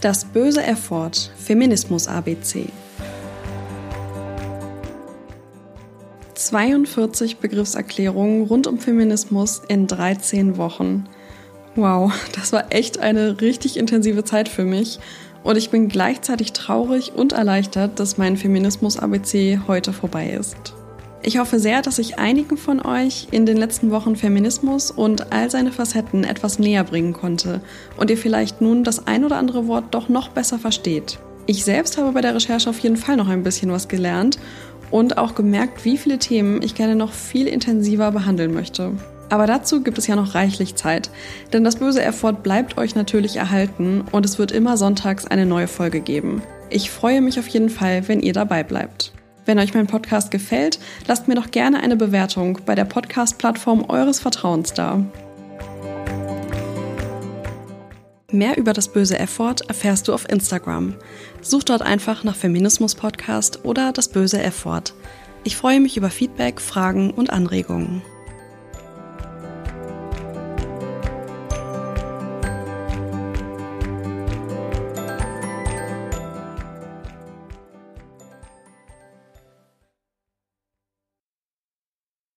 Das böse Erford Feminismus ABC 42 Begriffserklärungen rund um Feminismus in 13 Wochen. Wow, das war echt eine richtig intensive Zeit für mich und ich bin gleichzeitig traurig und erleichtert, dass mein Feminismus ABC heute vorbei ist. Ich hoffe sehr, dass ich einigen von euch in den letzten Wochen Feminismus und all seine Facetten etwas näher bringen konnte und ihr vielleicht nun das ein oder andere Wort doch noch besser versteht. Ich selbst habe bei der Recherche auf jeden Fall noch ein bisschen was gelernt und auch gemerkt, wie viele Themen ich gerne noch viel intensiver behandeln möchte. Aber dazu gibt es ja noch reichlich Zeit, denn das böse Erford bleibt euch natürlich erhalten und es wird immer sonntags eine neue Folge geben. Ich freue mich auf jeden Fall, wenn ihr dabei bleibt. Wenn euch mein Podcast gefällt, lasst mir doch gerne eine Bewertung bei der Podcast-Plattform eures Vertrauens da. Mehr über das böse Effort erfährst du auf Instagram. Such dort einfach nach Feminismus Podcast oder das böse Effort. Ich freue mich über Feedback, Fragen und Anregungen.